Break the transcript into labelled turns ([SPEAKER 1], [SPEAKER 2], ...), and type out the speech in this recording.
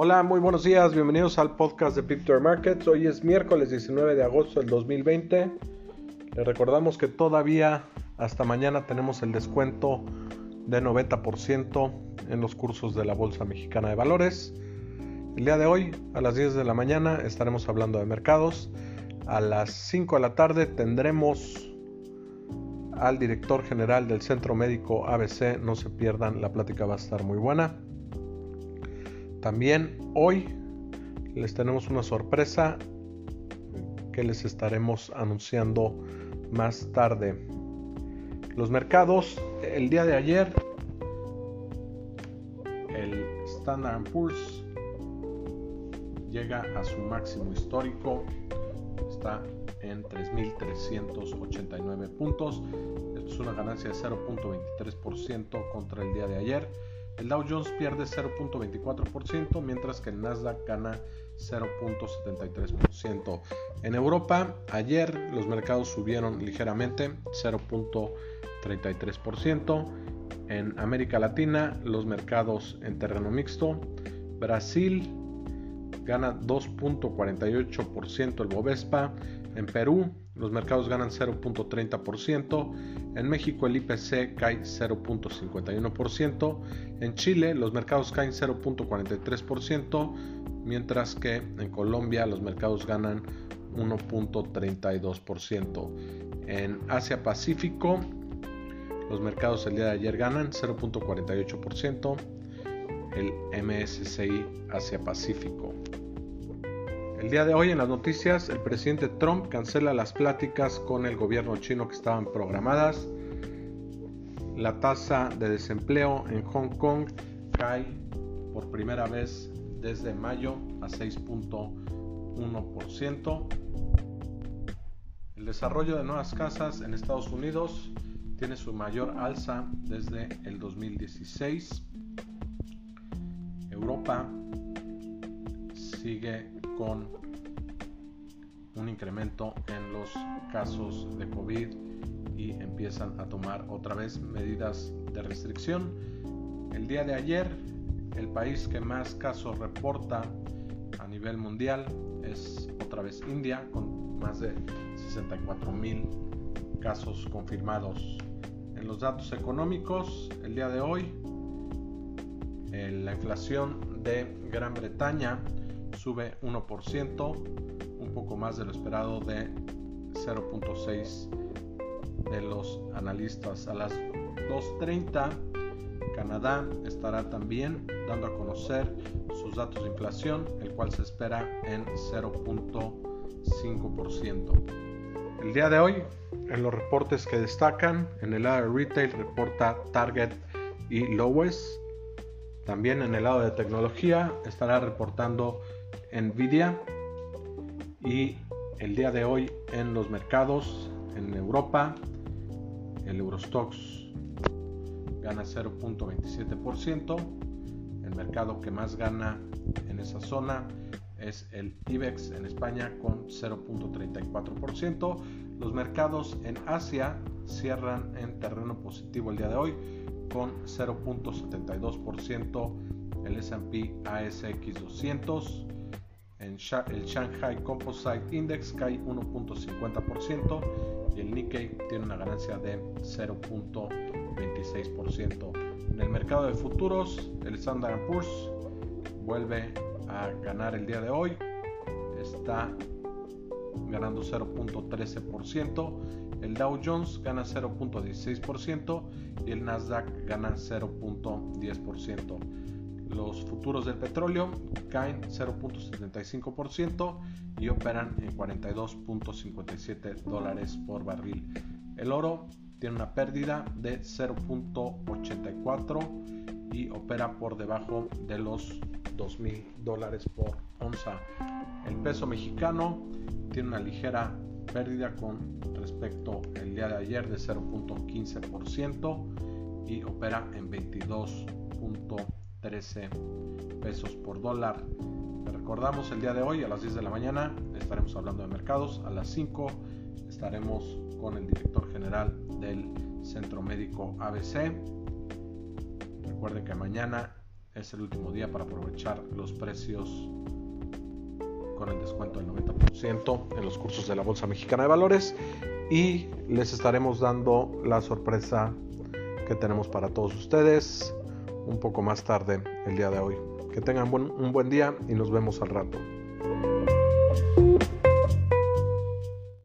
[SPEAKER 1] Hola, muy buenos días, bienvenidos al podcast de Picture Markets. Hoy es miércoles 19 de agosto del 2020. Les recordamos que todavía hasta mañana tenemos el descuento de 90% en los cursos de la Bolsa Mexicana de Valores. El día de hoy, a las 10 de la mañana, estaremos hablando de mercados. A las 5 de la tarde tendremos al director general del Centro Médico ABC. No se pierdan, la plática va a estar muy buena. También hoy les tenemos una sorpresa que les estaremos anunciando más tarde. Los mercados, el día de ayer, el Standard Poor's llega a su máximo histórico, está en 3.389 puntos, esto es una ganancia de 0.23% contra el día de ayer el Dow Jones pierde 0.24%, mientras que el Nasdaq gana 0.73%. En Europa, ayer los mercados subieron ligeramente 0.33%. En América Latina, los mercados en terreno mixto. Brasil gana 2.48% el Bovespa. En Perú, los mercados ganan 0.30%. En México el IPC cae 0.51%. En Chile los mercados caen 0.43%, mientras que en Colombia los mercados ganan 1.32%. En Asia Pacífico los mercados el día de ayer ganan 0.48%. El MSCI Asia Pacífico. El día de hoy en las noticias, el presidente Trump cancela las pláticas con el gobierno chino que estaban programadas. La tasa de desempleo en Hong Kong cae por primera vez desde mayo a 6.1%. El desarrollo de nuevas casas en Estados Unidos tiene su mayor alza desde el 2016. Europa sigue con un incremento en los casos de COVID y empiezan a tomar otra vez medidas de restricción. El día de ayer, el país que más casos reporta a nivel mundial es otra vez India, con más de 64 mil casos confirmados. En los datos económicos, el día de hoy, la inflación de Gran Bretaña sube 1%, un poco más de lo esperado de 0.6 de los analistas. A las 2.30 Canadá estará también dando a conocer sus datos de inflación, el cual se espera en 0.5%. El día de hoy, en los reportes que destacan, en el lado de retail reporta Target y Lowes. También en el lado de tecnología estará reportando Nvidia y el día de hoy en los mercados en Europa el Eurostox gana 0.27%, el mercado que más gana en esa zona es el IBEX en España con 0.34%. Los mercados en Asia cierran en terreno positivo el día de hoy con 0.72% el S&P ASX 200 el Shanghai Composite Index cae 1.50% y el Nikkei tiene una ganancia de 0.26%. En el mercado de futuros, el Standard Poor's vuelve a ganar el día de hoy. Está ganando 0.13%. El Dow Jones gana 0.16% y el Nasdaq gana 0.10% los futuros del petróleo caen 0.75% y operan en 42.57 dólares por barril. El oro tiene una pérdida de 0.84 y opera por debajo de los 2.000 dólares por onza. El peso mexicano tiene una ligera pérdida con respecto al día de ayer de 0.15% y opera en 22. 13 pesos por dólar. recordamos el día de hoy a las 10 de la mañana estaremos hablando de mercados. A las 5 estaremos con el director general del Centro Médico ABC. Recuerden que mañana es el último día para aprovechar los precios con el descuento del 90% en los cursos de la Bolsa Mexicana de Valores y les estaremos dando la sorpresa que tenemos para todos ustedes un poco más tarde el día de hoy. Que tengan un buen día y nos vemos al rato.